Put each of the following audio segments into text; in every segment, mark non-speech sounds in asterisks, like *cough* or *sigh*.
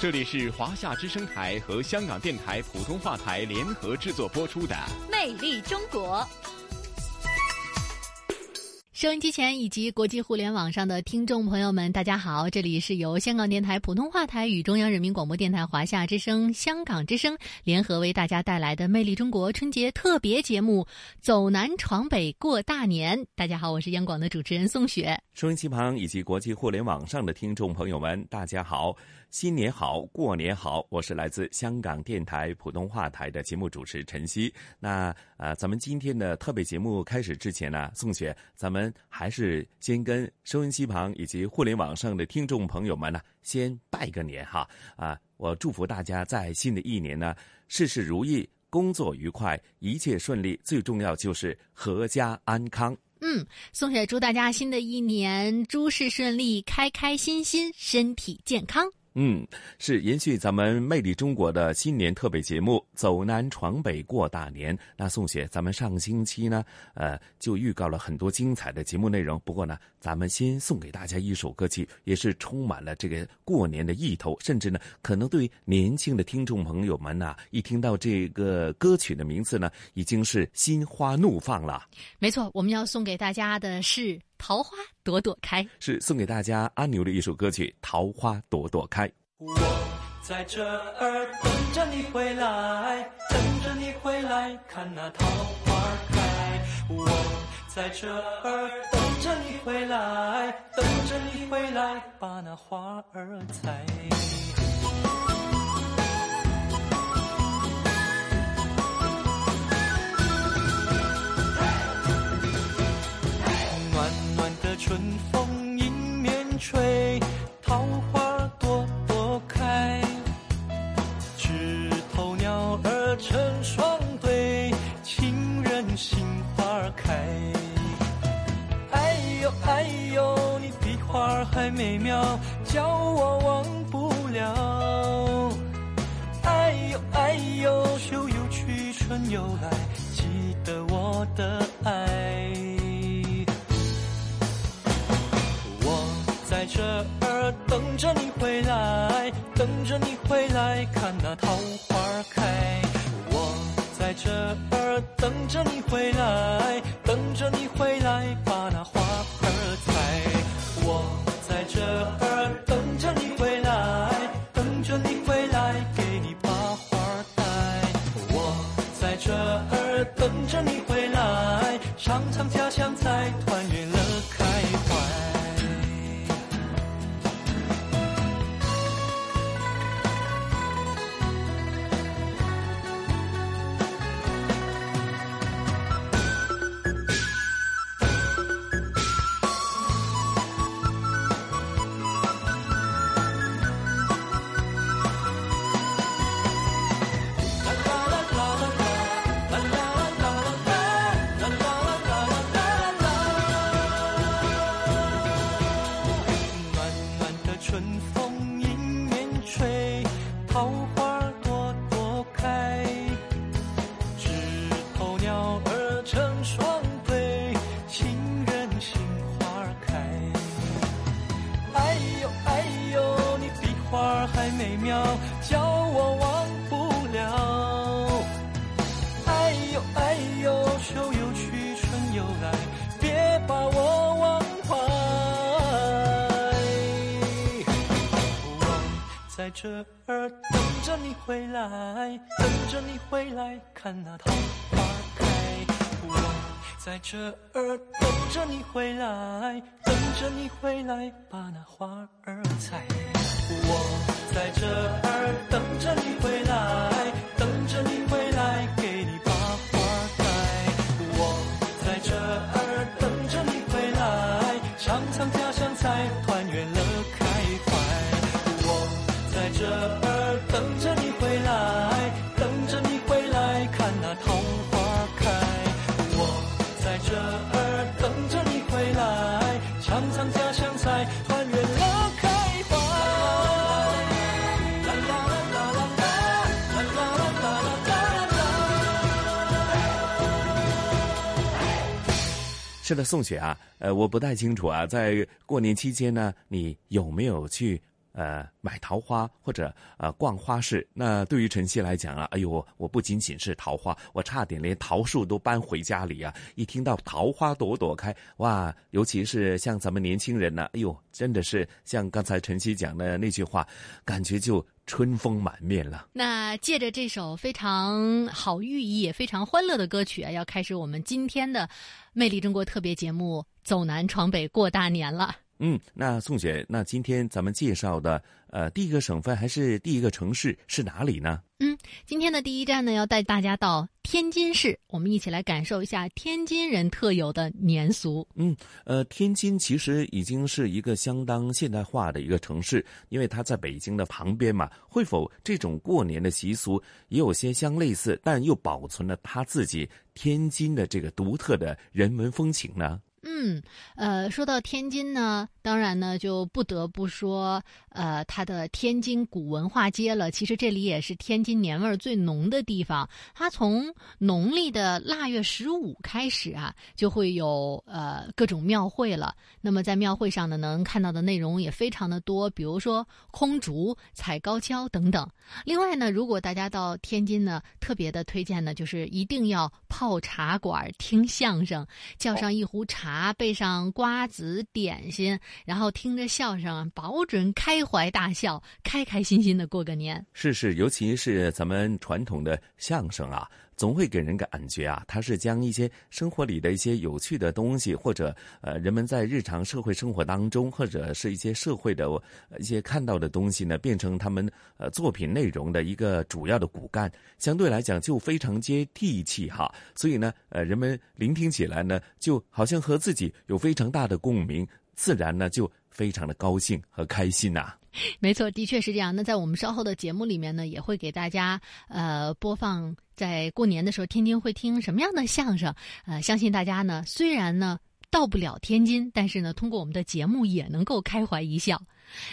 这里是华夏之声台和香港电台普通话台联合制作播出的《魅力中国》。收音机前以及国际互联网上的听众朋友们，大家好！这里是由香港电台普通话台与中央人民广播电台华夏之声、香港之声联合为大家带来的《魅力中国》春节特别节目《走南闯北过大年》。大家好，我是央广的主持人宋雪。收音机旁以及国际互联网上的听众朋友们，大家好。新年好，过年好！我是来自香港电台普通话台的节目主持陈曦。那呃，咱们今天的特别节目开始之前呢，宋雪，咱们还是先跟收音机旁以及互联网上的听众朋友们呢，先拜个年哈啊！我祝福大家在新的一年呢，事事如意，工作愉快，一切顺利，最重要就是阖家安康。嗯，宋雪祝大家新的一年诸事顺利，开开心心，身体健康。嗯，是延续咱们魅力中国的新年特别节目《走南闯北过大年》。那宋雪，咱们上星期呢，呃，就预告了很多精彩的节目内容。不过呢，咱们先送给大家一首歌曲，也是充满了这个过年的意头，甚至呢，可能对年轻的听众朋友们呐，一听到这个歌曲的名字呢，已经是心花怒放了。没错，我们要送给大家的是。桃花朵朵开，是送给大家阿牛的一首歌曲《桃花朵朵开》。我在这儿等着你回来，等着你回来看那桃花开。我在这儿等着你回来，等着你回来把那花儿采。吹，桃花朵朵开，枝头鸟儿成双对，情人心花开。哎呦哎呦，你比花还美妙，叫我忘不了。哎呦哎呦，秋又去，春又来，记得我的爱。着你回来，等着你回来看那桃花开。我在这儿等着你回来，等着你回来把那花回来，等着你回来看那桃花开。我在这儿等着你回来，等着你回来把那花儿采。我在这儿等着你回来，等着你回是的，宋雪啊，呃，我不太清楚啊，在过年期间呢，你有没有去呃买桃花或者呃逛花市？那对于晨曦来讲啊，哎呦，我不仅仅是桃花，我差点连桃树都搬回家里啊！一听到桃花朵朵开，哇，尤其是像咱们年轻人呢，哎呦，真的是像刚才晨曦讲的那句话，感觉就春风满面了。那借着这首非常好寓意也非常欢乐的歌曲啊，要开始我们今天的《魅力中国》特别节目《走南闯北过大年》了。嗯，那宋雪，那今天咱们介绍的呃第一个省份还是第一个城市是哪里呢？嗯，今天的第一站呢，要带大家到天津市，我们一起来感受一下天津人特有的年俗。嗯，呃，天津其实已经是一个相当现代化的一个城市，因为它在北京的旁边嘛。会否这种过年的习俗也有些相类似，但又保存了它自己天津的这个独特的人文风情呢？嗯，呃，说到天津呢，当然呢，就不得不说，呃，它的天津古文化街了。其实这里也是天津年味儿最浓的地方。它从农历的腊月十五开始啊，就会有呃各种庙会了。那么在庙会上呢，能看到的内容也非常的多，比如说空竹、踩高跷等等。另外呢，如果大家到天津呢，特别的推荐呢，就是一定要泡茶馆听相声，叫上一壶茶，备上瓜子点心，然后听着笑声，保准开怀大笑，开开心心的过个年。是是，尤其是咱们传统的相声啊，总会给人感觉啊，它是将一些生活里的一些有趣的东西，或者呃人们在日常社会生活当中，或者是一些社会的一些看到的东西呢，变成他们呃作品内容的一个主要的骨干，相对来讲就非常接地气哈。所以呢，呃，人们聆听起来呢，就好像和自己有非常大的共鸣，自然呢就非常的高兴和开心呐、*laughs* 没错，的确是这样。那在我们稍后的节目里面呢，也会给大家呃播放在过年的时候天津会听什么样的相声。呃，相信大家呢，虽然呢到不了天津，但是呢，通过我们的节目也能够开怀一笑。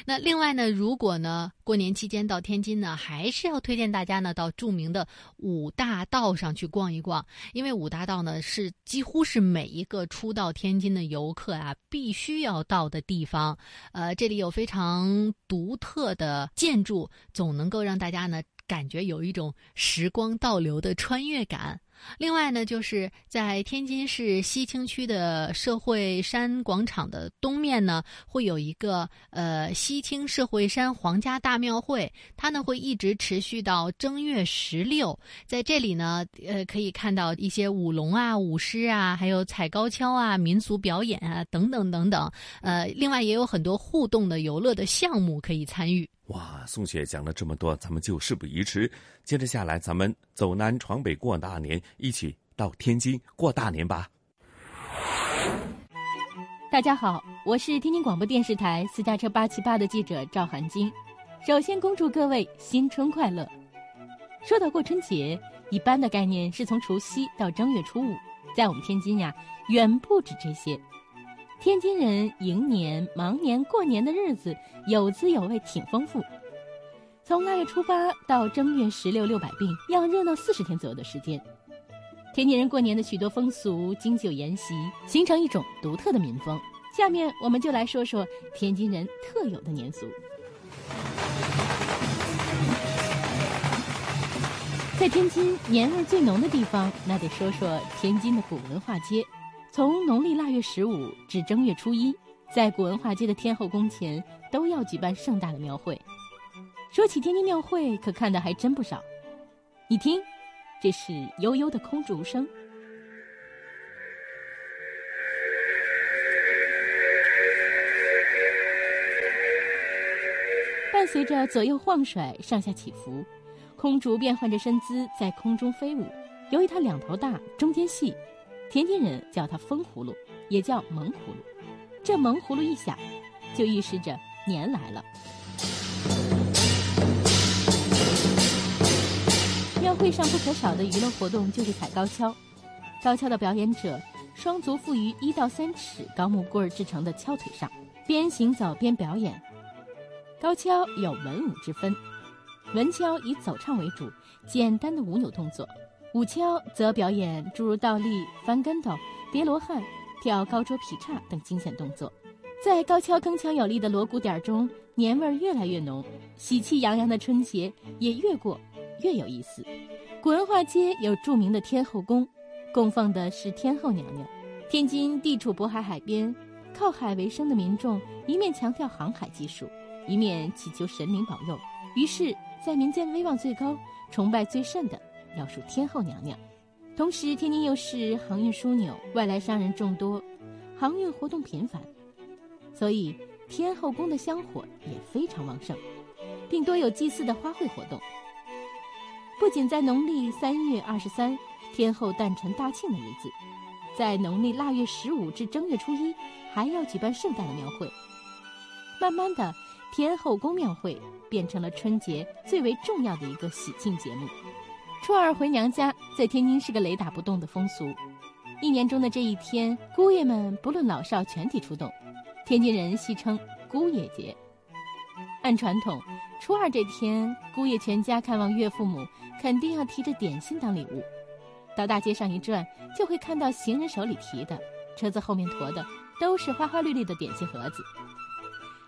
那另外呢，如果呢过年期间到天津呢，还是要推荐大家呢到著名的五大道上去逛一逛，因为五大道呢是几乎是每一个初到天津的游客啊必须要到的地方。呃，这里有非常独特的建筑，总能够让大家呢感觉有一种时光倒流的穿越感。另外呢，就是在天津市西青区的社会山广场的东面呢，会有一个呃西青社会山皇家大庙会，它呢会一直持续到正月十六。在这里呢，呃，可以看到一些舞龙啊、舞狮啊，还有踩高跷啊、民俗表演啊等等等等。呃，另外也有很多互动的游乐的项目可以参与。哇，宋雪讲了这么多，咱们就事不宜迟，接着下来咱们走南闯北过大年，一起到天津过大年吧。大家好，我是天津广播电视台私家车八七八的记者赵涵晶。首先恭祝各位新春快乐。说到过春节，一般的概念是从除夕到正月初五，在我们天津呀，远不止这些。天津人迎年、忙年、过年的日子有滋有味，挺丰富。从腊月初八到正月十六六百病，要热闹四十天左右的时间。天津人过年的许多风俗、经久沿袭，形成一种独特的民风。下面我们就来说说天津人特有的年俗。在天津年味最浓的地方，那得说说天津的古文化街。从农历腊月十五至正月初一，在古文化街的天后宫前都要举办盛大的庙会。说起天津庙会，可看的还真不少。你听，这是悠悠的空竹声。伴随着左右晃甩、上下起伏，空竹变换着身姿在空中飞舞。由于它两头大，中间细，天津人叫它风葫芦，也叫萌葫芦。这萌葫芦一响，就预示着年来了。庙会上不可少的娱乐活动就是踩高跷。高跷的表演者双足负于一到三尺高木棍制成的跷腿上，边行走边表演。高跷有文武之分，文跷以走唱为主，简单的舞扭动作；舞跷则表演诸如倒立、翻跟头、叠罗汉、跳高桌劈叉等惊险动作。在高跷铿锵有力的锣鼓点中，年味儿越来越浓，喜气洋洋的春节也越过越有意思。古文化街有著名的天后宫。供奉的是天后娘娘。天津地处渤海海边，靠海为生的民众一面强调航海技术，一面祈求神灵保佑。于是，在民间威望最高、崇拜最甚的，要数天后娘娘。同时，天津又是航运枢纽，外来商人众多，航运活动频繁，所以天后宫的香火也非常旺盛，并多有祭祀的花卉活动。不仅在农历三月二十三。天后诞辰大庆的日子，在农历腊月十五至正月初一，还要举办盛大的庙会。慢慢的，天后宫庙会变成了春节最为重要的一个喜庆节目。初二回娘家，在天津是个雷打不动的风俗。一年中的这一天，姑爷们不论老少全体出动，天津人戏称姑爷节。按传统，初二这天，姑爷全家看望岳父母，肯定要提着点心当礼物。到大街上一转，就会看到行人手里提的，车子后面驮的都是花花绿绿的点心盒子，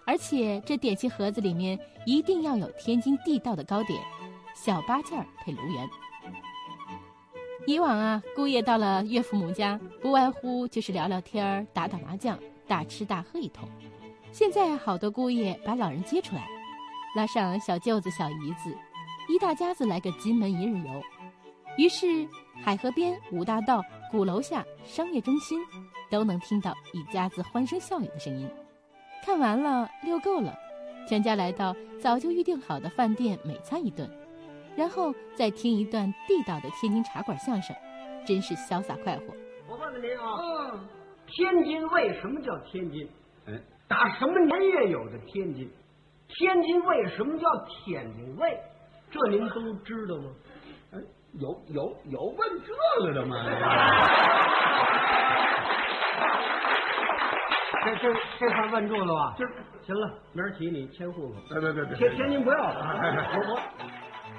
而且这点心盒子里面一定要有天津地道的糕点——小八件儿配炉圆。以往啊，姑爷到了岳父母家，不外乎就是聊聊天儿、打打麻将、大吃大喝一通。现在好多姑爷把老人接出来，拉上小舅子、小姨子，一大家子来个金门一日游。于是，海河边、五大道、鼓楼下、商业中心，都能听到一家子欢声笑语的声音。看完了，遛够了，全家来到早就预定好的饭店美餐一顿，然后再听一段地道的天津茶馆相声，真是潇洒快活。我问问您啊，嗯，天津为什么叫天津？哎，打什么年月有的天津？天津为什么叫天津卫？这您都知道吗？有有有问这个的吗？*laughs* 这这这算问住了吧？这行了，明儿起你迁户口。别别别别，天天津不要了。我 *laughs* 我。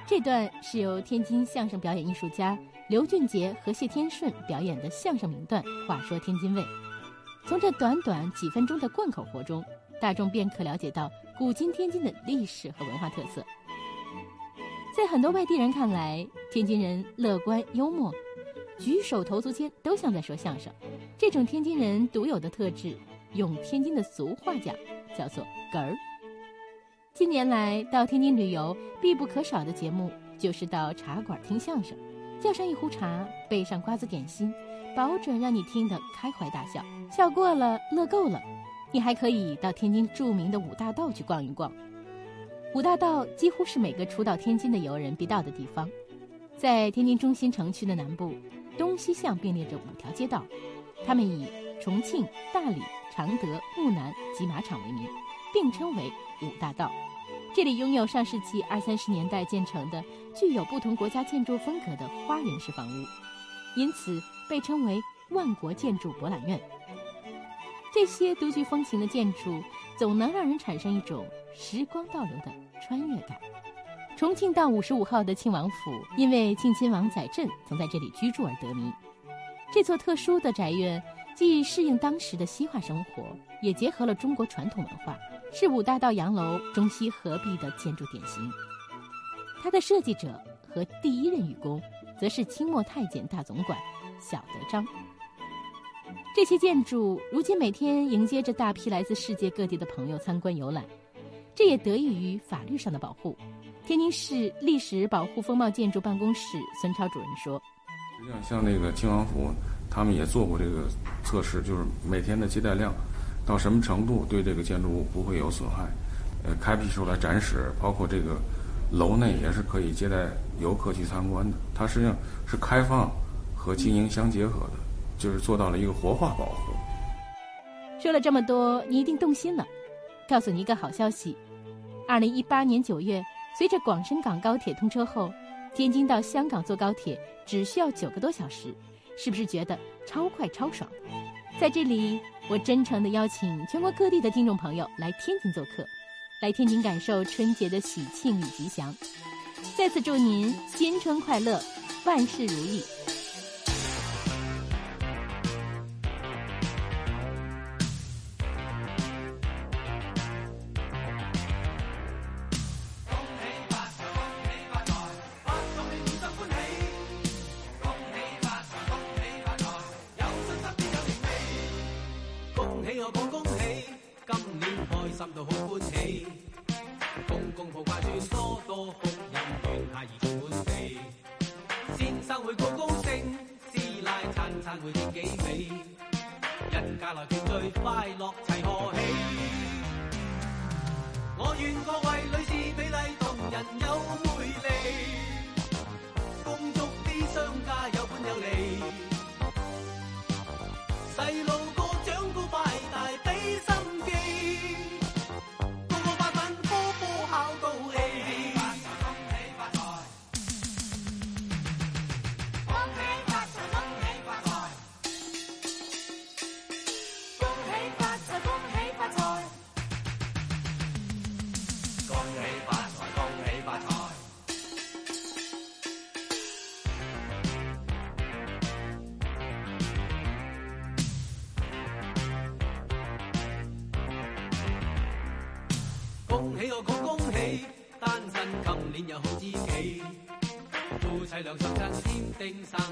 这段是由天津相声表演艺术家刘俊杰和谢天顺表演的相声名段《话说天津卫》。从这短短几分钟的贯口活中，大众便可了解到古今天津的历史和文化特色。在很多外地人看来，天津人乐观幽默，举手投足间都像在说相声。这种天津人独有的特质，用天津的俗话讲，叫做“哏儿”。近年来到天津旅游，必不可少的节目就是到茶馆听相声，叫上一壶茶，备上瓜子点心，保准让你听得开怀大笑。笑过了，乐够了，你还可以到天津著名的五大道去逛一逛。五大道几乎是每个初到天津的游人必到的地方，在天津中心城区的南部，东西向并列着五条街道，它们以重庆、大理、常德、木南及马场为名，并称为五大道。这里拥有上世纪二三十年代建成的具有不同国家建筑风格的花园式房屋，因此被称为万国建筑博览院。这些独具风情的建筑，总能让人产生一种时光倒流的穿越感。重庆道五十五号的庆王府，因为庆亲王载振曾在这里居住而得名。这座特殊的宅院，既适应当时的西化生活，也结合了中国传统文化，是五大道洋楼中西合璧的建筑典型。它的设计者和第一任御工，则是清末太监大总管小德章。这些建筑如今每天迎接着大批来自世界各地的朋友参观游览，这也得益于法律上的保护。天津市历史保护风貌建筑办公室孙超主任说：“实际上，像那个清王府，他们也做过这个测试，就是每天的接待量到什么程度，对这个建筑物不会有损害。呃，开辟出来展示，包括这个楼内也是可以接待游客去参观的。它实际上是开放和经营相结合的。”就是做到了一个活化保护。说了这么多，你一定动心了。告诉你一个好消息：二零一八年九月，随着广深港高铁通车后，天津到香港坐高铁只需要九个多小时，是不是觉得超快超爽？在这里，我真诚的邀请全国各地的听众朋友来天津做客，来天津感受春节的喜庆与吉祥。再次祝您新春快乐，万事如意。会变几美人家来团聚快乐齐贺喜。我愿各位女士美丽动人又美丽 sing song.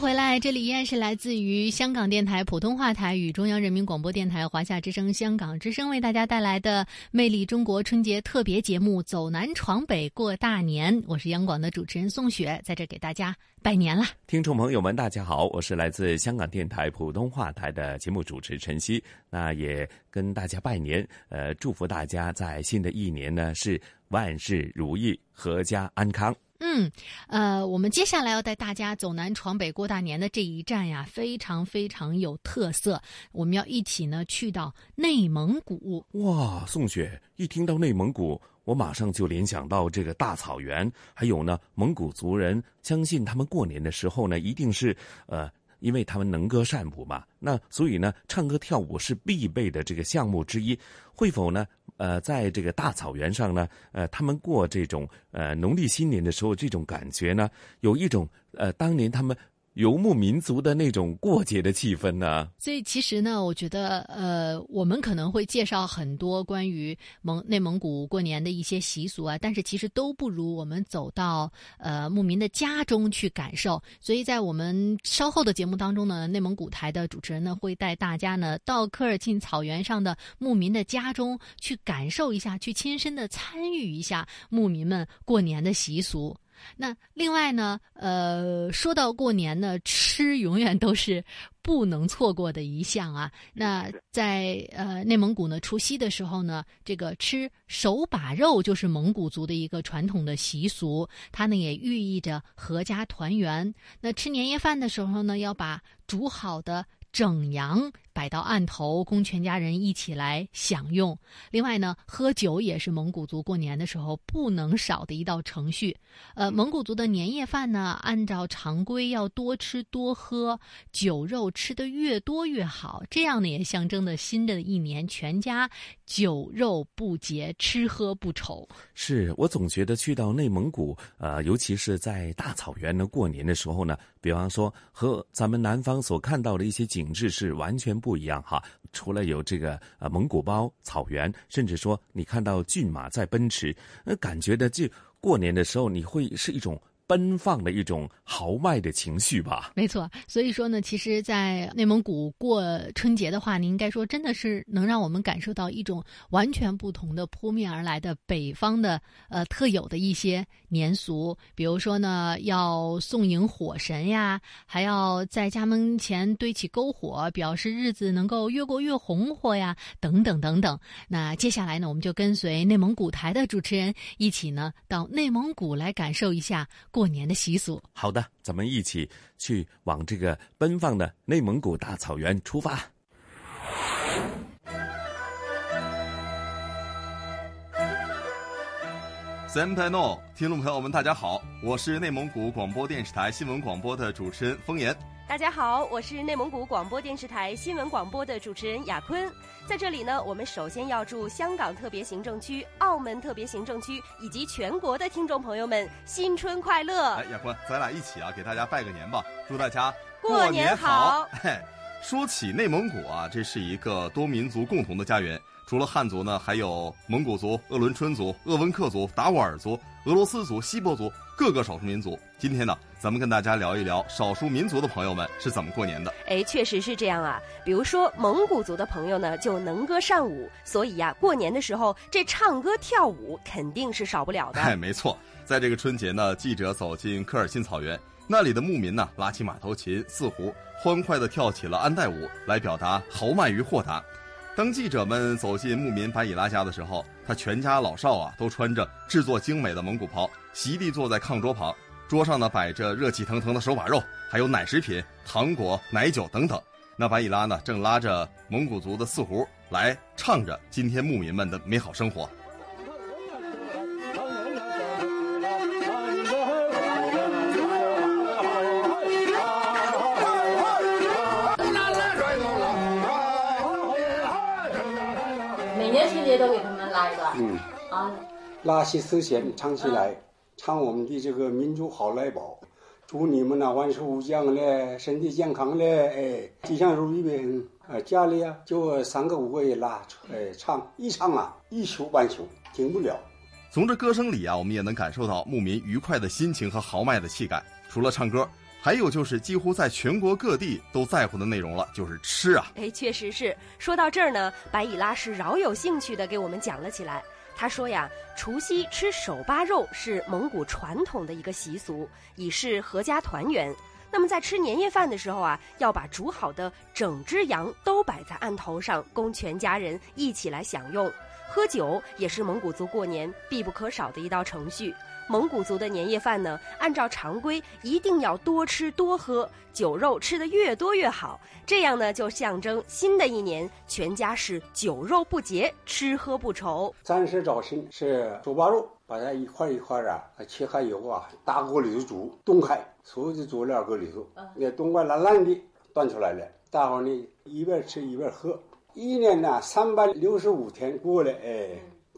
回来，这里依然是来自于香港电台普通话台与中央人民广播电台华夏之声、香港之声为大家带来的《魅力中国》春节特别节目《走南闯北过大年》。我是央广的主持人宋雪，在这给大家拜年啦！听众朋友们，大家好，我是来自香港电台普通话台的节目主持陈曦。那也跟大家拜年，呃，祝福大家在新的一年呢是万事如意、阖家安康。嗯，呃，我们接下来要带大家走南闯北过大年的这一站呀，非常非常有特色。我们要一起呢去到内蒙古。哇，宋雪，一听到内蒙古，我马上就联想到这个大草原，还有呢，蒙古族人相信他们过年的时候呢，一定是呃。因为他们能歌善舞嘛，那所以呢，唱歌跳舞是必备的这个项目之一。会否呢？呃，在这个大草原上呢，呃，他们过这种呃农历新年的时候，这种感觉呢，有一种呃当年他们游牧民族的那种过节的气氛呢。所以其实呢，我觉得呃，我们可能会介绍很多关于蒙内蒙古过年的一些习俗啊，但是其实都不如我们走到呃牧民的家中去感受。所以在我们稍后的节目当中呢，内蒙古台的主持人呢会带大家呢到科尔沁草原上的牧民的家中去感受一下，去亲身的参与一下牧民们过年的习俗。那另外呢，呃，说到过年呢，吃永远都是不能错过的一项啊。那在呃内蒙古呢，除夕的时候呢，这个吃手把肉就是蒙古族的一个传统的习俗，它呢也寓意着阖家团圆。那吃年夜饭的时候呢，要把煮好的整羊摆到案头，供全家人一起来享用。另外呢，喝酒也是蒙古族过年的时候不能少的一道程序。呃，蒙古族的年夜饭呢，按照常规要多吃多喝，酒肉吃的越多越好。这样呢，也象征着新的一年全家酒肉不节，吃喝不愁。是我总觉得去到内蒙古，呃，尤其是在大草原呢，过年的时候呢，比方说和咱们南方所看到的一些景致是完全不不一样哈。除了有这个呃蒙古包、草原，甚至说你看到骏马在奔驰，那感觉的就过年的时候，你会是一种奔放的一种豪迈的情绪吧？没错，所以说呢，其实，在内蒙古过春节的话，你应该说真的是能让我们感受到一种完全不同的扑面而来的北方的呃特有的一些年俗，比如说呢，要送迎火神呀，还要在家门前堆起篝火，表示日子能够越过越红火呀，等等等等。那接下来呢，我们就跟随内蒙古台的主持人一起呢，到内蒙古来感受一下过年的习俗。好的，咱们一起去往这个奔放的内蒙古大草原出发。三泰诺，听众朋友们，大家好，我是内蒙古广播电视台新闻广播的主持人风言。大家好，我是内蒙古广播电视台新闻广播的主持人雅坤。在这里呢，我们首先要祝香港特别行政区、澳门特别行政区以及全国的听众朋友们新春快乐！哎，雅坤，咱俩一起啊，给大家拜个年吧，祝大家过年好。嘿，说起内蒙古啊，这是一个多民族共同的家园。除了汉族呢，还有蒙古族、鄂伦春族、鄂温克族、达斡尔族、俄罗斯族、锡伯族各个少数民族。今天呢，咱们跟大家聊一聊少数民族的朋友们是怎么过年的。哎，确实是这样啊。比如说蒙古族的朋友呢，就能歌善舞，所以呀，过年的时候这唱歌跳舞肯定是少不了的。*laughs* 哎，没错，在这个春节呢，记者走进科尔沁草原，那里的牧民呢，拉起马头琴、四胡，欢快地跳起了安代舞，来表达豪迈与豁达。当记者们走进牧民白以拉家的时候，他全家老少啊都穿着制作精美的蒙古袍，席地坐在炕桌旁，桌上呢摆着热气腾腾的手把肉，还有奶食品、糖果、奶酒等等。那白以拉呢正拉着蒙古族的四胡来唱着今天牧民们的美好生活。都给他们拉一个，嗯，啊，拉起丝弦唱起来，唱我们的这个民族好来宝，祝你们呐万事无疆嘞，身体健康嘞，哎，吉祥如意呗。呃，家里啊就三个五个也拉，哎，唱一唱啊一宿半宿停不了。从这歌声里啊，我们也能感受到牧民愉快的心情和豪迈的气概。除了唱歌，还有就是几乎在全国各地都在乎的内容了，就是吃啊。哎，确实是。说到这儿呢，白以拉是饶有兴趣的给我们讲了起来。他说呀，除夕吃手扒肉是蒙古传统的一个习俗，以示合家团圆。那么在吃年夜饭的时候啊，要把煮好的整只羊都摆在案头上，供全家人一起来享用。喝酒也是蒙古族过年必不可少的一道程序。蒙古族的年夜饭呢，按照常规一定要多吃多喝，酒肉吃得越多越好。这样呢，就象征新的一年全家是酒肉不节，吃喝不愁。三十早晨是手扒肉，把它一块一块啊切开以后啊，大锅里头煮，冻开，所有的佐料搁里头，那冻快烂烂的端出来了，大伙呢一边吃一边喝。一年呢三百六十五天过了，哎，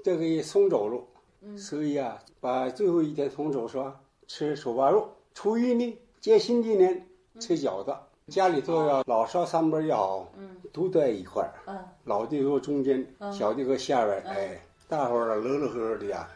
这个也送走了。所以啊，把最后一天送走是吧？吃手扒肉。初一呢，接新的年吃饺子。家里头要老少三辈也好，都在一块儿。老的搁中间，小的搁下边，哎，大伙儿乐乐呵呵的呀。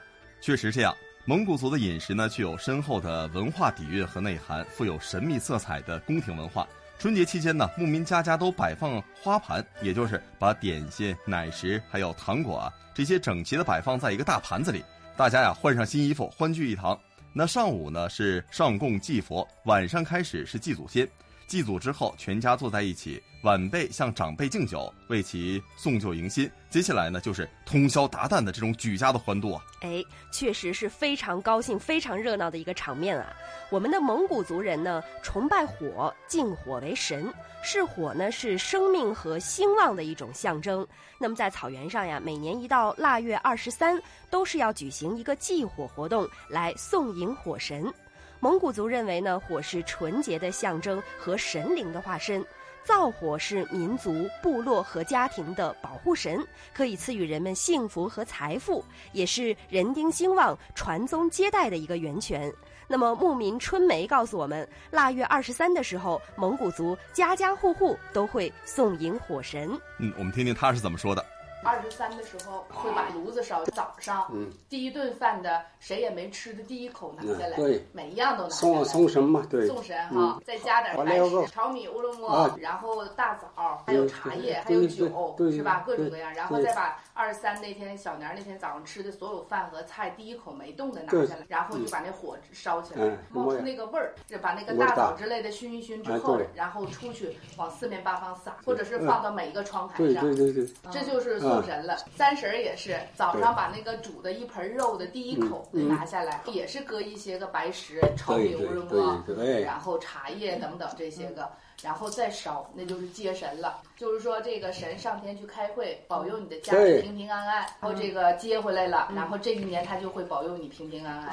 确实这样，蒙古族的饮食呢，具有深厚的文化底蕴和内涵，富有神秘色彩的宫廷文化。春节期间呢，牧民家家都摆放花盘，也就是把点心、奶食还有糖果啊这些整齐的摆放在一个大盘子里。大家呀换上新衣服，欢聚一堂。那上午呢是上供祭佛，晚上开始是祭祖先。祭祖之后，全家坐在一起，晚辈向长辈敬酒，为其送旧迎新。接下来呢，就是通宵达旦的这种举家的欢度啊！哎，确实是非常高兴、非常热闹的一个场面啊！我们的蒙古族人呢，崇拜火，敬火为神，是火呢是生命和兴旺的一种象征。那么在草原上呀，每年一到腊月二十三，都是要举行一个祭火活动，来送迎火神。蒙古族认为呢，火是纯洁的象征和神灵的化身，灶火是民族、部落和家庭的保护神，可以赐予人们幸福和财富，也是人丁兴旺、传宗接代的一个源泉。那么牧民春梅告诉我们，腊月二十三的时候，蒙古族家家户户都会送迎火神。嗯，我们听听他是怎么说的。二十三的时候会把炉子烧，早上嗯。第一顿饭的谁也没吃的第一口拿下来，嗯对。每一样都拿下送来。送神嘛，对，送神哈嗯，再加点白完了以后食、炒米乌鲁木啊，然后大枣，还有茶叶，还有酒，是吧？各种各样，然后再把二十三那天小年儿那天早上吃的所有饭和菜第一口没动的拿下来，然后就把那火烧起来嗯，冒出那个味儿，就把那个大枣之类的熏一熏之哎后，然后出去往四面八方撒，或者是嗯放到每一个窗台上。对对对，这就是送神了。三十儿也是早上把那个煮的一盆肉的第一口拿下来，也是搁一些个白石、炒米乌对对对鲁木，对然后茶叶等等这些个，然后再烧，那就是接神了。就是说这个神上天去开会，保佑你的家里对平平安安，然后这个接回来了，然后这一年他就会保佑你平平安安。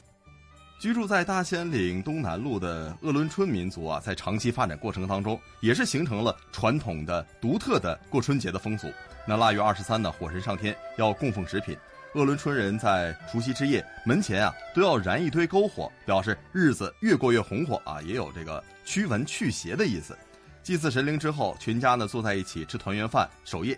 居住在大兴岭东南路的鄂伦春民族啊，在长期发展过程当中，也是形成了传统的、独特的过春节的风俗。那腊月二十三呢，火神上天要供奉食品，鄂伦春人在除夕之夜门前啊都要燃一堆篝火，表示日子越过越红火啊，也有这个驱蚊去邪的意思。祭祀神灵之后，全家呢坐在一起吃团圆饭，守夜。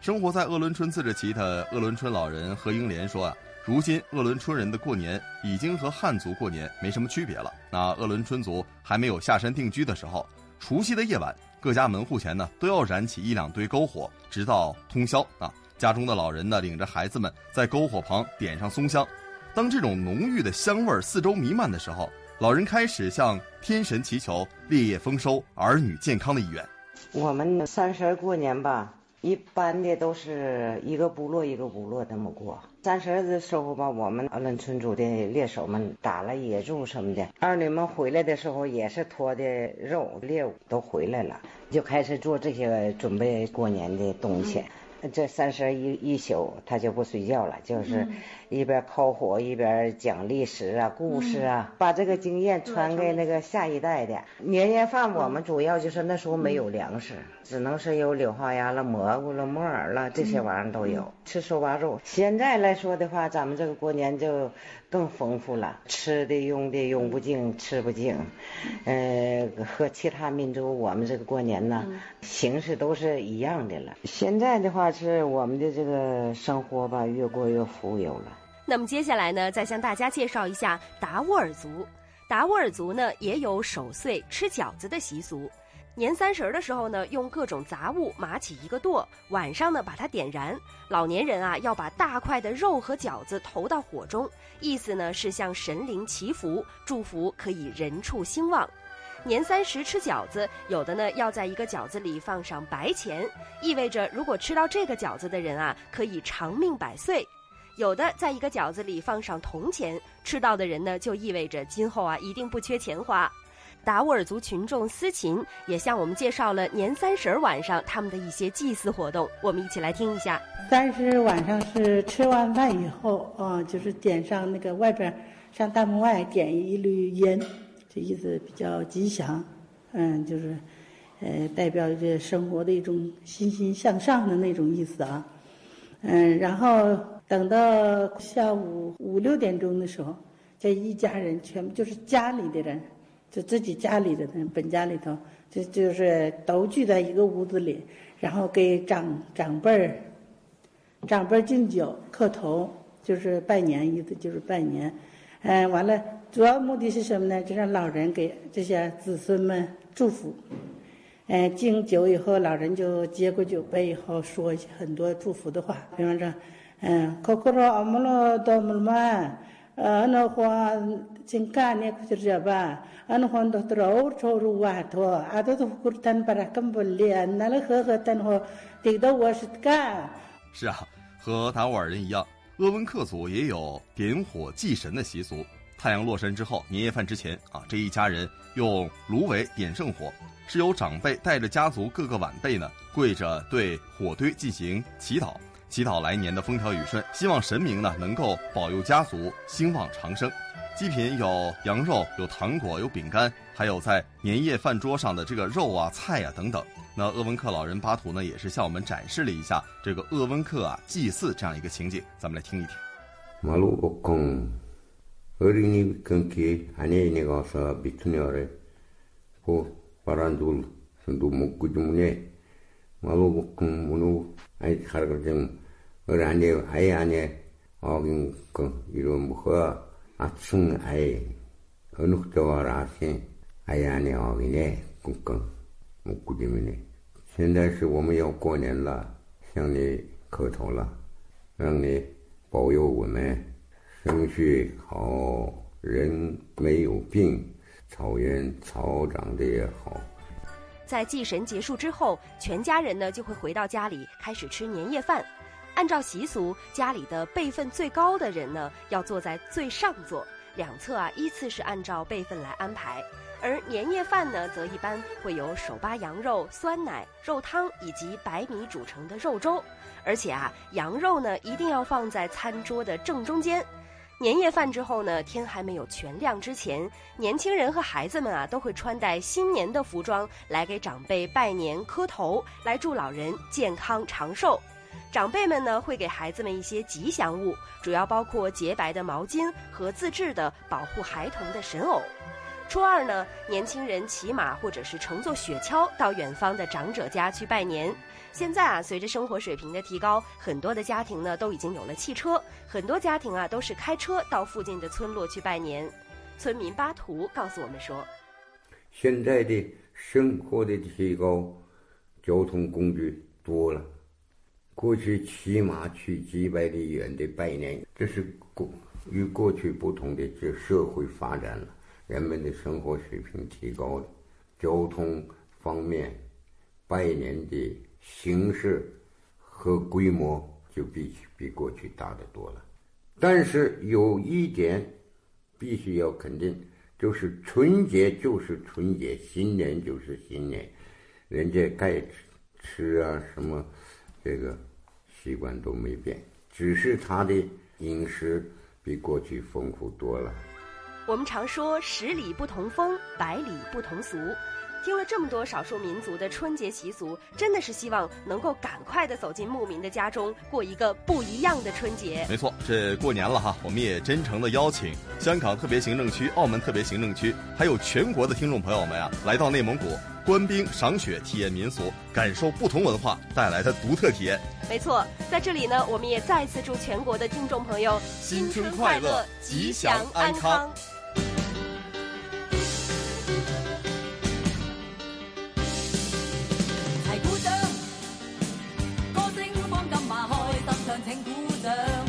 生活在鄂伦春自治旗的鄂伦春老人何英莲说啊，如今鄂伦春人的过年已经和汉族过年没什么区别了。那鄂伦春族还没有下山定居的时候，除夕的夜晚，各家门户前呢都要燃起一两堆篝火，直到通宵啊。家中的老人呢领着孩子们在篝火旁点上松香。当这种浓郁的香味儿四周弥漫的时候，老人开始向天神祈求烈业丰收、儿女健康的意愿。我们三十儿过年吧，一般的都是一个部落一个部落这么过。三十儿的时候吧，我们鄂伦春族的猎手们打了野猪什么的，儿女们回来的时候也是拖的肉猎物都回来了，就开始做这些准备过年的东西。这三十儿一一宿，他就不睡觉了，就是一边烤火一边讲历史啊、故事啊，把这个经验传给那个下一代的。年夜饭我们主要就是那时候没有粮食，只能是有柳花鸭了、蘑菇了、木耳了这些玩意儿都有，吃手把肉。现在来说的话，咱们这个过年就更丰富了，吃的用的用不尽，吃不尽。呃，和其他民族我们这个过年呢，形式都是一样的了。现在的话是我们的这个生活吧，越过越富有了。那么接下来呢，再向大家介绍一下达斡尔族。达斡尔族呢也有守岁吃饺子的习俗。年三十的时候呢，用各种杂物码起一个垛，晚上呢把它点燃。老年人啊要把大块的肉和饺子投到火中，意思呢是向神灵祈福，祝福可以人畜兴旺。年三十吃饺子，有的呢要在一个饺子里放上白钱，意味着如果吃到这个饺子的人啊，可以长命百岁。有的在一个饺子里放上铜钱，吃到的人呢，就意味着今后啊一定不缺钱花。达斡尔族群众思琴也向我们介绍了年三十晚上他们的一些祭祀活动，我们一起来听一下。三十晚上是吃完饭以后啊，就是点上那个外边上大门外点一缕烟，这意思比较吉祥，嗯，就是呃代表着生活的一种欣欣向上的那种意思啊，嗯，然后等到下午五六点钟的时候，这一家人全部就是家里的人。就自己家里的人，本家里头，就就是都聚在一个屋子里，然后给长长辈儿、长辈儿敬酒、磕头，就是拜年，意思就是拜年。嗯，完了，主要目的是什么呢？就让老人给这些子孙们祝福。嗯，敬酒以后，老人就接过酒杯以后，说一些很多祝福的话，比方说，嗯，可可罗阿姆罗多姆曼。呃，那话 징까네 그저봐 안 혼도 들어올 저루 와도 아도도 후kurtan 바라끔 볼리 안나를 허허tan 호 띠도 워스까是啊，和达斡尔人一样，鄂温克族也有点火祭神的习俗。太阳落山之后，年夜饭之前啊，这一家人用芦苇点圣火，是由长辈带着家族各个晚辈呢，跪着对火堆进行祈祷， 祈祷来年的风调雨顺，希望神明呢能够保佑家族兴旺长生。祭品有羊肉、有糖果、有饼干，还有在年夜饭桌上的这个肉啊、菜啊等等。那鄂温克老人巴图呢，也是向我们展示了一下这个鄂温克啊祭祀这样一个情景，咱们来听一听。 말로 옥공 어린이 끊기 아내에 가서 미투녀를 보 바란둘 선도 먹고 주문에 말로 옥공 문우 아이 가르가 좀 어리 아내 아예 아내 어긴 그 이런 뭐가 아층 아예 어느 때와 아세 아예 아내 어기네 꿍꿍 먹고 주문에 现在是我们要过年了，向你磕头了，让你保佑我们生续好，人没有病，草原草长得也好。在祭神结束之后，全家人呢就会回到家里开始吃年夜饭。 按照习俗，家里的辈分最高的人呢要坐在最上座，两侧啊依次是按照辈分来安排。而年夜饭呢，则一般会有手扒羊肉、酸奶、肉汤以及白米煮成的肉粥，而且啊，羊肉呢一定要放在餐桌的正中间。年夜饭之后呢，天还没有全亮之前，年轻人和孩子们啊都会穿戴新年的服装来给长辈拜年、磕头，来祝老人健康长寿。长辈们呢会给孩子们一些吉祥物，主要包括洁白的毛巾和自制的保护孩童的神偶。初二呢，年轻人骑马或者是乘坐雪橇到远方的长者家去拜年。现在啊，随着生活水平的提高，很多的家庭呢都已经有了汽车，很多家庭啊都是开车到附近的村落去拜年。村民巴图告诉我们说，现在的生活的提高，交通工具多了，过去骑马去几百里远的拜年，这是过与过去不同的，这社会发展了。人们的生活水平提高了，交通方面拜年的形式和规模就比比过去大得多了。但是有一点必须要肯定，就是春节就是春节，新年就是新年，人家该吃吃啊什么，这个习惯都没变，只是他的饮食比过去丰富多了。我们常说十里不同风，百里不同俗。听了这么多少数民族的春节习俗，真的是希望能够赶快的走进牧民的家中，过一个不一样的春节。没错，这过年了哈，我们也真诚的邀请香港特别行政区、澳门特别行政区，还有全国的听众朋友们啊，来到内蒙古观冰赏雪，体验民俗，感受不同文化带来的独特体验。没错，在这里呢，我们也再次祝全国的听众朋友新春快乐，吉祥安康。齊鼓掌，歌聲放金馬開，心唱請鼓掌。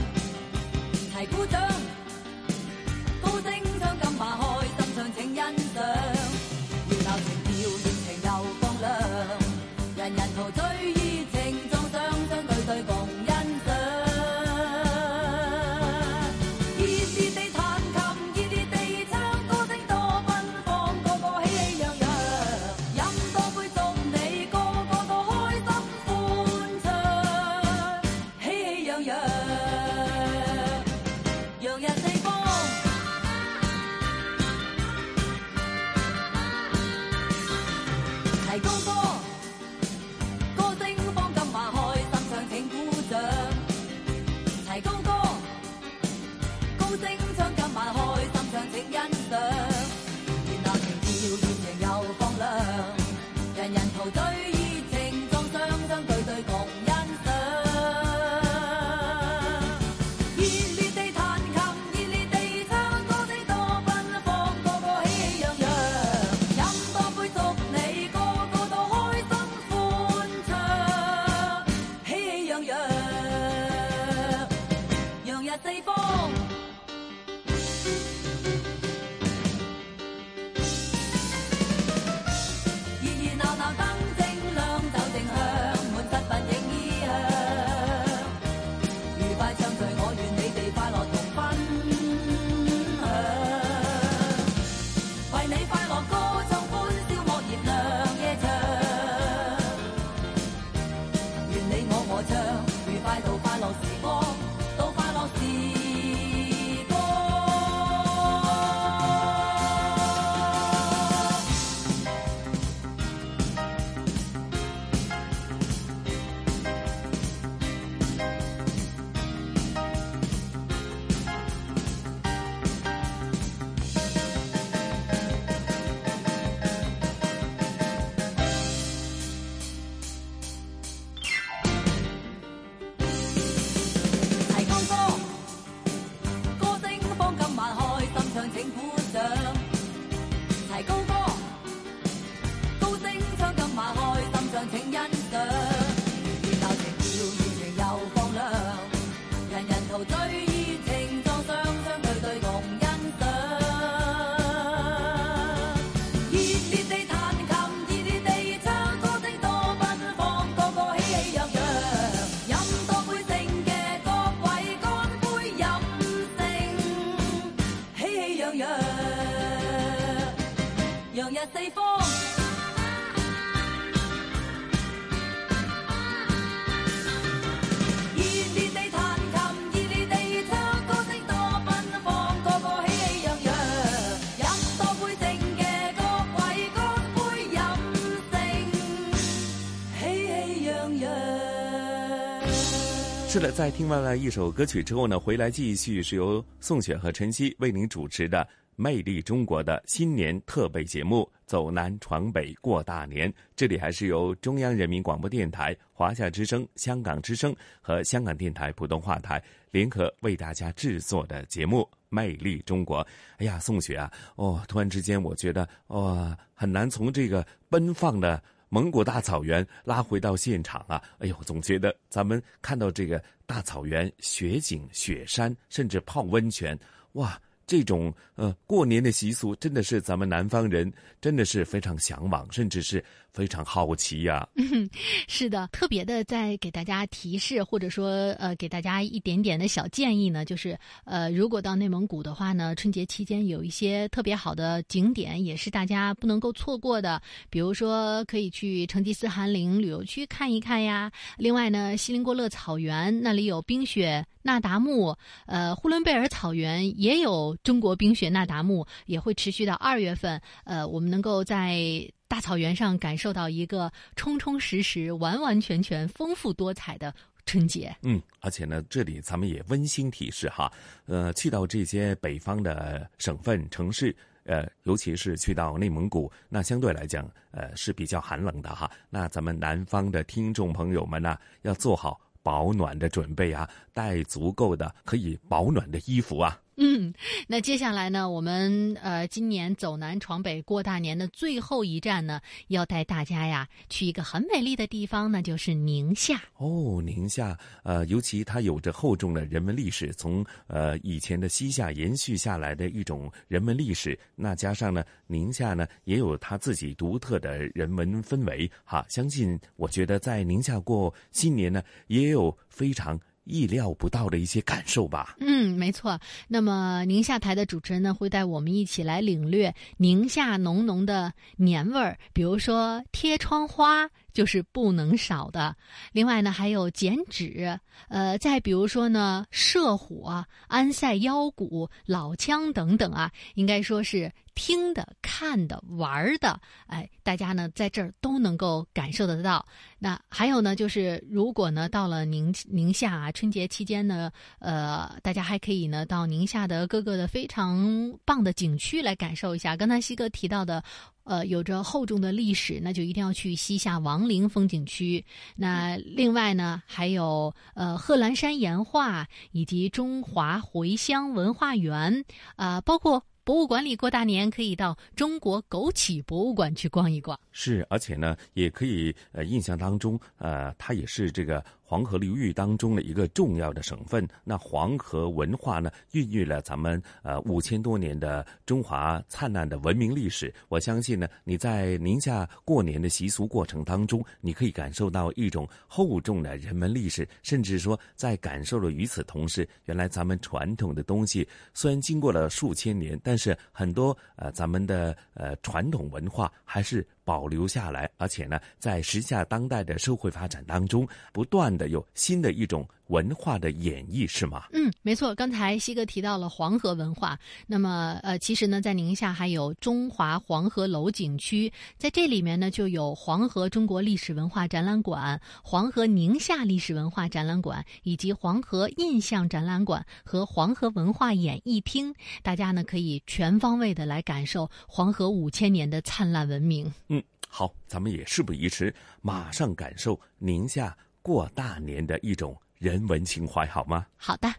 是的，在听完了一首歌曲之后呢，回来继续是由宋雪和晨曦为您主持的《魅力中国》的新年特备节目《走南闯北过大年》。这里还是由中央人民广播电台、华夏之声、香港之声和香港电台普通话台联合为大家制作的节目《魅力中国》。哎呀，宋雪啊，哦，突然之间我觉得，哦，很难从这个奔放的。蒙古大草原拉回到现场啊！哎呦，总觉得咱们看到这个大草原雪景、雪山，甚至泡温泉，哇，这种呃过年的习俗，真的是咱们南方人真的是非常向往，甚至是非常好奇呀、嗯，*laughs* 是的，特别的在给大家提示，或者说呃给大家一点点的小建议呢，就是呃如果到内蒙古的话呢，春节期间有一些特别好的景点，也是大家不能够错过的，比如说可以去成吉思汗陵旅游区看一看呀。另外呢，锡林郭勒草原那里有冰雪那达慕，呃，呼伦贝尔草原也有中国冰雪那达慕，也会持续到二月份。呃，我们能够在大草原上感受到一个充充实实、完完全全、丰富多彩的春节。嗯，而且呢，这里咱们也温馨提示哈，呃，去到这些北方的省份城市。呃，尤其是去到内蒙古，那相对来讲，呃是比较寒冷的哈。那咱们南方的听众朋友们呢，要做好保暖的准备啊，带足够的可以保暖的衣服啊。嗯，那接下来呢，我们呃今年走南闯北过大年的最后一站呢，要带大家呀去一个很美丽的地方，那就是宁夏。哦，宁夏，呃，尤其它有着厚重的人文历史，从呃以前的西夏延续下来的一种人文历史，那加上呢，宁夏呢也有它自己独特的人文氛围哈。相信我觉得在宁夏过新年呢，也有非常。意料不到的一些感受吧。嗯，没错。那么宁夏台的主持人呢，会带我们一起来领略宁夏浓浓的年味儿，比如说贴窗花。就是不能少的。另外呢，还有剪纸，呃，再比如说呢，射火、安塞腰鼓、老腔等等啊，应该说是听的、看的、玩的，哎，大家呢在这儿都能够感受得到。那还有呢，就是如果呢到了宁宁夏啊，春节期间呢，呃，大家还可以呢到宁夏的各个的非常棒的景区来感受一下。刚才西哥提到的。呃，有着厚重的历史，那就一定要去西夏王陵风景区。那另外呢，还有呃贺兰山岩画以及中华回乡文化园啊、呃，包括博物馆里过大年，可以到中国枸杞博物馆去逛一逛。是，而且呢，也可以呃，印象当中，呃，它也是这个黄河流域当中的一个重要的省份。那黄河文化呢，孕育了咱们呃五千多年的中华灿烂的文明历史。我相信呢，你在宁夏过年的习俗过程当中，你可以感受到一种厚重的人文历史，甚至说在感受了与此同时，原来咱们传统的东西虽然经过了数千年，但是很多呃咱们的呃传统文化还是。保留下来，而且呢，在时下当代的社会发展当中，不断的有新的一种文化的演绎，是吗？嗯，没错。刚才西哥提到了黄河文化，那么呃，其实呢，在宁夏还有中华黄河楼景区，在这里面呢，就有黄河中国历史文化展览馆、黄河宁夏历史文化展览馆，以及黄河印象展览馆和黄河文化演艺厅。大家呢，可以全方位的来感受黄河五千年的灿烂文明。嗯，好，咱们也事不宜迟，马上感受宁夏过大年的一种人文情怀，好吗？好的。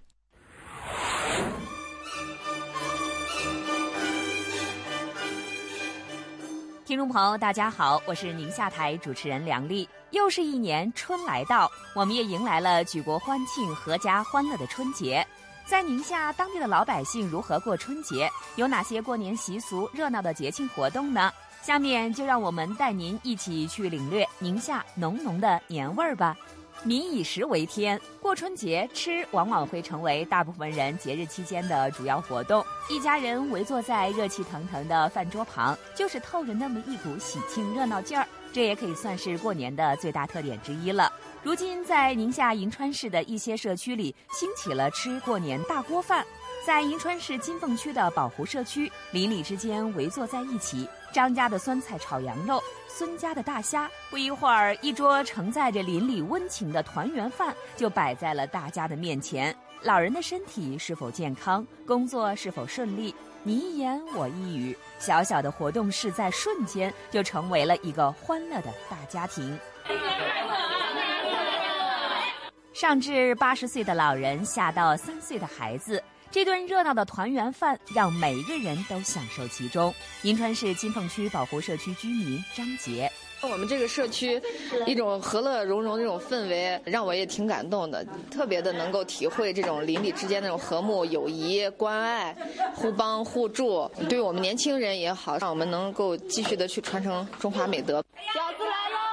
听众朋友，大家好，我是宁夏台主持人梁丽。又是一年春来到，我们也迎来了举国欢庆、阖家欢乐的春节。在宁夏，当地的老百姓如何过春节？有哪些过年习俗、热闹的节庆活动呢？下面就让我们带您一起去领略宁夏浓浓的年味儿吧。民以食为天，过春节吃往往会成为大部分人节日期间的主要活动。一家人围坐在热气腾腾的饭桌旁，就是透着那么一股喜庆热闹劲儿。这也可以算是过年的最大特点之一了。如今，在宁夏银川市的一些社区里，兴起了吃过年大锅饭。在银川市金凤区的宝湖社区，邻里之间围坐在一起，张家的酸菜炒羊肉，孙家的大虾。不一会儿，一桌承载着邻里温情的团圆饭就摆在了大家的面前。老人的身体是否健康，工作是否顺利，你一言我一语，小小的活动室在瞬间就成为了一个欢乐的大家庭。上至八十岁的老人，下到三岁的孩子。这顿热闹的团圆饭让每个人都享受其中。银川市金凤区宝湖社区居民张杰，我们这个社区一种和乐融融的这种氛围，让我也挺感动的，特别的能够体会这种邻里之间那种和睦、友谊、关爱、互帮互助，对我们年轻人也好，让我们能够继续的去传承中华美德。饺子来喽！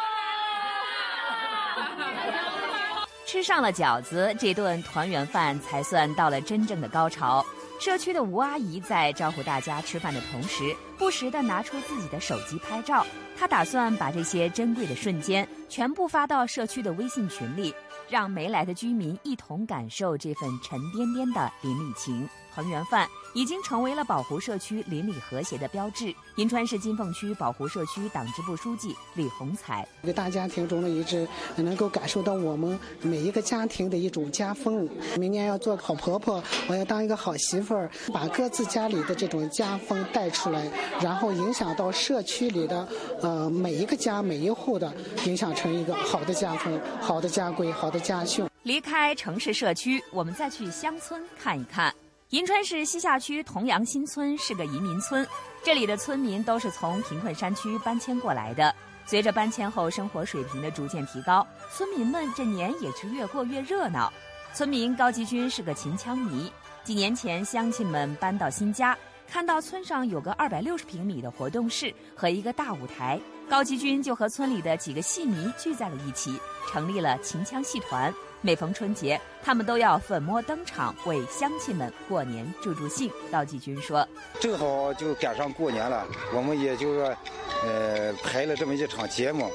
吃上了饺子，这顿团圆饭才算到了真正的高潮。社区的吴阿姨在招呼大家吃饭的同时，不时地拿出自己的手机拍照。她打算把这些珍贵的瞬间全部发到社区的微信群里，让没来的居民一同感受这份沉甸甸的邻里情。团圆饭已经成为了保湖社区邻里和谐的标志。银川市金凤区保湖社区党支部书记李洪才：一个大家庭中的一致，能够感受到我们每一个家庭的一种家风。明年要做好婆婆，我要当一个好媳妇儿，把各自家里的这种家风带出来，然后影响到社区里的呃每一个家每一户的，影响成一个好的家风、好的家规、好的家训。离开城市社区，我们再去乡村看一看。银川市西夏区同阳新村是个移民村，这里的村民都是从贫困山区搬迁过来的。随着搬迁后生活水平的逐渐提高，村民们这年也是越过越热闹。村民高吉军是个秦腔迷，几年前乡亲们搬到新家，看到村上有个二百六十平米的活动室和一个大舞台，高吉军就和村里的几个戏迷聚在了一起，成立了秦腔戏团。每逢春节，他们都要粉墨登场，为乡亲们过年助助兴。高继军说：“正好就赶上过年了，我们也就说，呃，排了这么一场节目。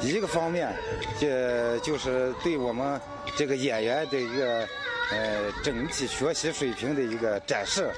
一个方面，这就是对我们这个演员的一个呃整体学习水平的一个展示。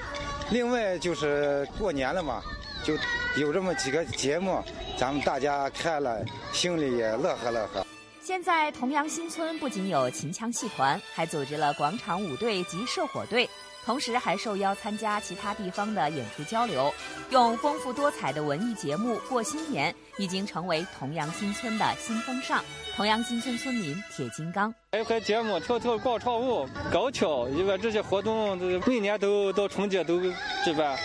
另外就是过年了嘛，就有这么几个节目，咱们大家看了心里也乐呵乐呵。”现在同阳新村不仅有秦腔戏团，还组织了广场舞队及社火队，同时还受邀参加其他地方的演出交流，用丰富多彩的文艺节目过新年，已经成为同阳新村的新风尚。同阳新村村民铁金刚，还有节目跳跳广场舞、高跷，因为这些活动每年都到春节都举办。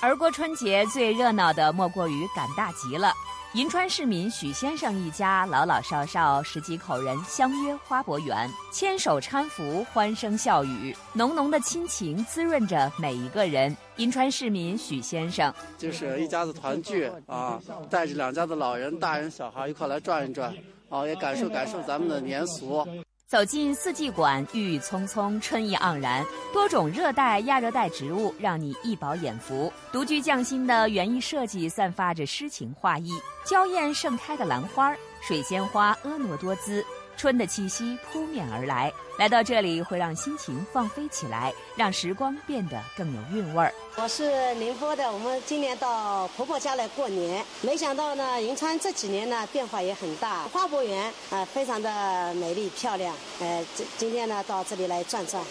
而过春节最热闹的莫过于赶大集了。银川市民许先生一家老老少少十几口人相约花博园，牵手搀扶，欢声笑语，浓浓的亲情滋润着每一个人。银川市民许先生就是一家子团聚啊，带着两家的老人、大人、小孩一块来转一转，啊，也感受感受咱们的年俗。走进四季馆，郁郁葱葱，春意盎然，多种热带、亚热带植物让你一饱眼福。独具匠心的园艺设计散发着诗情画意，娇艳盛开的兰花、水仙花婀娜多姿。春的气息扑面而来，来到这里会让心情放飞起来，让时光变得更有韵味儿。我是宁波的，我们今年到婆婆家来过年，没想到呢，银川这几年呢变化也很大，花博园啊非常的美丽漂亮，呃，今今天呢到这里来转转，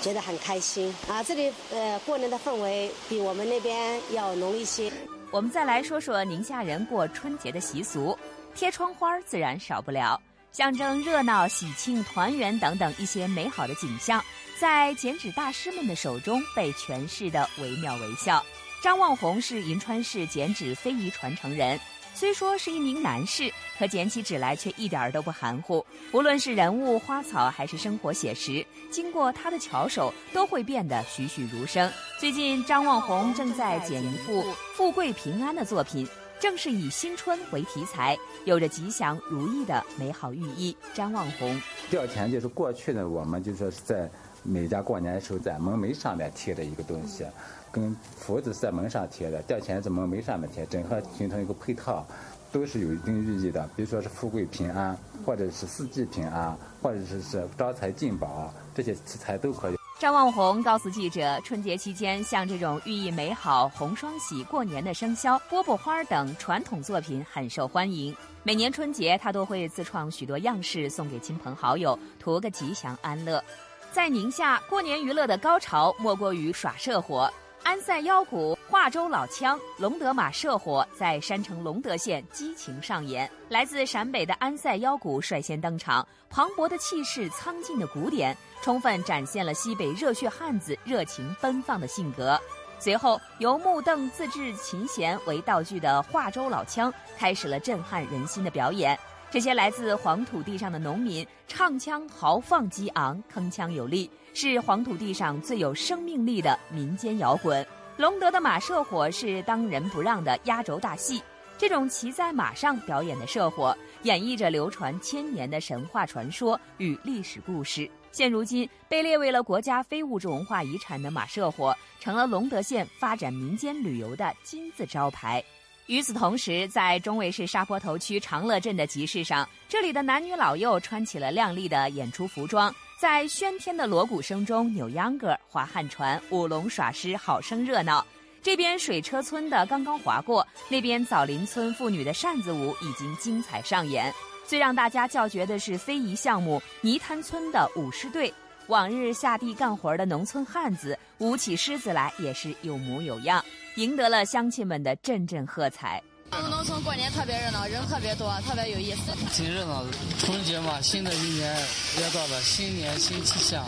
觉得很开心啊，这里呃过年的氛围比我们那边要浓一些。我们再来说说宁夏人过春节的习俗，贴窗花自然少不了。象征热闹、喜庆、团圆等等一些美好的景象，在剪纸大师们的手中被诠释的惟妙惟肖。张望红是银川市剪纸非遗传承人，虽说是一名男士，可剪起纸来却一点都不含糊。无论是人物、花草，还是生活写实，经过他的巧手，都会变得栩栩如生。最近，张望红正在剪一幅富贵平安的作品。正是以新春为题材，有着吉祥如意的美好寓意。张望红，吊钱就是过去的我们就说是在每家过年的时候在门楣上面贴的一个东西，跟福字在门上贴的，吊钱在门楣上面贴，整合形成一个配套，都是有一定寓意的。比如说是富贵平安，或者是四季平安，或者是是招财进宝，这些题材都可以。张望红告诉记者，春节期间，像这种寓意美好、红双喜、过年的生肖、饽饽花等传统作品很受欢迎。每年春节，他都会自创许多样式送给亲朋好友，图个吉祥安乐。在宁夏，过年娱乐的高潮莫过于耍社火。安塞腰鼓、华州老腔、龙德马社火在山城龙德县激情上演。来自陕北的安塞腰鼓率先登场，磅礴的气势、苍劲的鼓点，充分展现了西北热血汉子热情奔放的性格。随后，由木凳自制琴弦为道具的华州老腔开始了震撼人心的表演。这些来自黄土地上的农民唱腔豪放激昂，铿锵有力，是黄土地上最有生命力的民间摇滚。隆德的马社火是当仁不让的压轴大戏。这种骑在马上表演的社火，演绎着流传千年的神话传说与历史故事。现如今，被列为了国家非物质文化遗产的马社火，成了隆德县发展民间旅游的金字招牌。与此同时，在中卫市沙坡头区长乐镇的集市上，这里的男女老幼穿起了亮丽的演出服装，在喧天的锣鼓声中扭秧歌、划旱船、舞龙耍狮，好生热闹。这边水车村的刚刚划过，那边枣林村妇女的扇子舞已经精彩上演。最让大家叫绝的是非遗项目泥滩村的舞狮队，往日下地干活的农村汉子舞起狮子来也是有模有样。赢得了乡亲们的阵阵喝彩。我们农村过年特别热闹，人特别多，特别有意思。挺热闹的，春节嘛，新的一年要到了，新年新气象。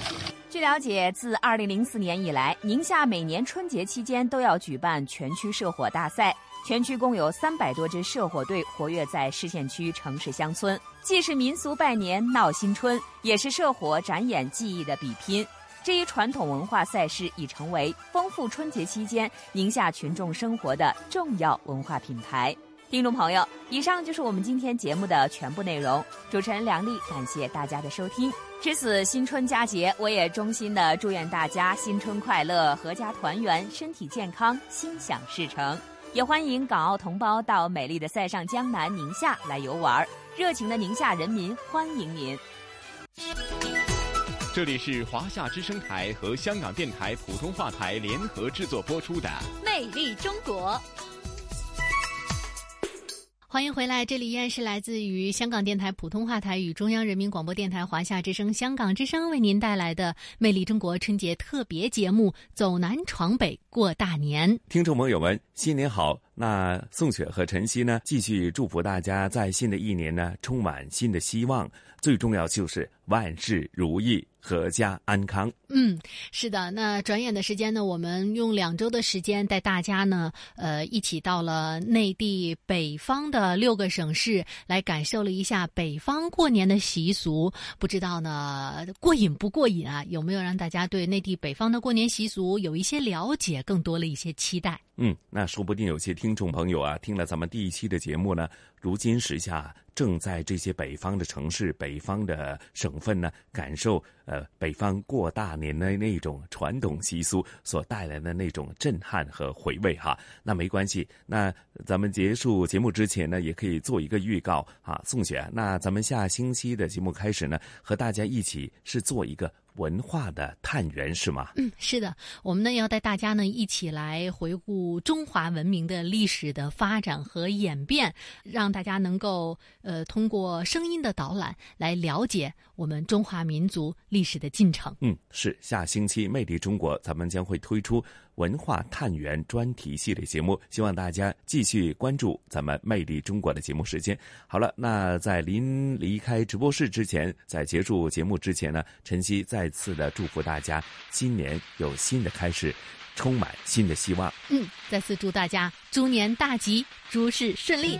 据了解，自2004年以来，宁夏每年春节期间都要举办全区社火大赛，全区共有三百多支社火队活跃在市县区、城市乡村，既是民俗拜年闹新春，也是社火展演技艺的比拼。这一传统文化赛事已成为丰富春节期间宁夏群众生活的重要文化品牌。听众朋友，以上就是我们今天节目的全部内容。主持人梁丽，感谢大家的收听。值此新春佳节，我也衷心的祝愿大家新春快乐、阖家团圆、身体健康、心想事成。也欢迎港澳同胞到美丽的塞上江南宁夏来游玩，热情的宁夏人民欢迎您。这里是华夏之声台和香港电台普通话台联合制作播出的《魅力中国》。欢迎回来，这里依然是来自于香港电台普通话台与中央人民广播电台华夏之声、香港之声为您带来的《魅力中国》春节特别节目《走南闯北过大年》。听众朋友们，新年好！那宋雪和晨曦呢，继续祝福大家在新的一年呢，充满新的希望，最重要就是万事如意。阖家安康。嗯，是的。那转眼的时间呢，我们用两周的时间带大家呢，呃，一起到了内地北方的六个省市，来感受了一下北方过年的习俗。不知道呢，过瘾不过瘾啊？有没有让大家对内地北方的过年习俗有一些了解，更多了一些期待？嗯，那说不定有些听众朋友啊，听了咱们第一期的节目呢，如今时下正在这些北方的城市、北方的省份呢，感受呃北方过大年的那种传统习俗所带来的那种震撼和回味哈。那没关系，那咱们结束节目之前呢，也可以做一个预告啊，宋雪。那咱们下星期的节目开始呢，和大家一起是做一个。文化的探源是吗？嗯，是的，我们呢要带大家呢一起来回顾中华文明的历史的发展和演变，让大家能够呃通过声音的导览来了解我们中华民族历史的进程。嗯，是下星期《魅力中国》咱们将会推出文化探源专题系列节目，希望大家继续关注咱们《魅力中国》的节目时间。好了，那在临离开直播室之前，在结束节目之前呢，晨曦再次的祝福大家新年有新的开始，充满新的希望。嗯，再次祝大家猪年大吉，诸事顺利。